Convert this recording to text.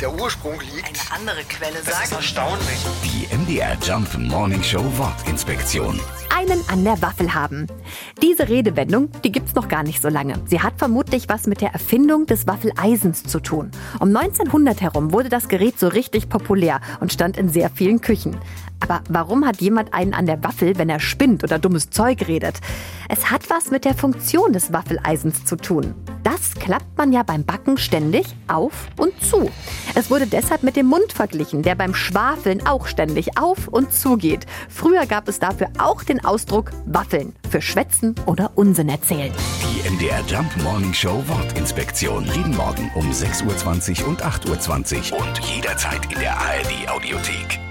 der Ursprung liegt. Eine andere Quelle Das ist sagt. erstaunlich. Die MDR Jump Morning Show Wortinspektion. einen an der Waffel haben. Diese Redewendung, die gibt's noch gar nicht so lange. Sie hat vermutlich was mit der Erfindung des Waffeleisens zu tun. Um 1900 herum wurde das Gerät so richtig populär und stand in sehr vielen Küchen. Aber warum hat jemand einen an der Waffel, wenn er spinnt oder dummes Zeug redet? Es hat was mit der Funktion des Waffeleisens zu tun. Das klappt man ja beim Backen ständig auf und zu. Es wurde deshalb mit dem Mund verglichen, der beim Schwafeln auch ständig auf und zu geht. Früher gab es dafür auch den Ausdruck Waffeln für Schwätzen oder Unsinn erzählen. Die MDR Jump Morning Show Wortinspektion. Jeden Morgen um 6.20 Uhr und 8.20 Uhr und jederzeit in der ARD Audiothek.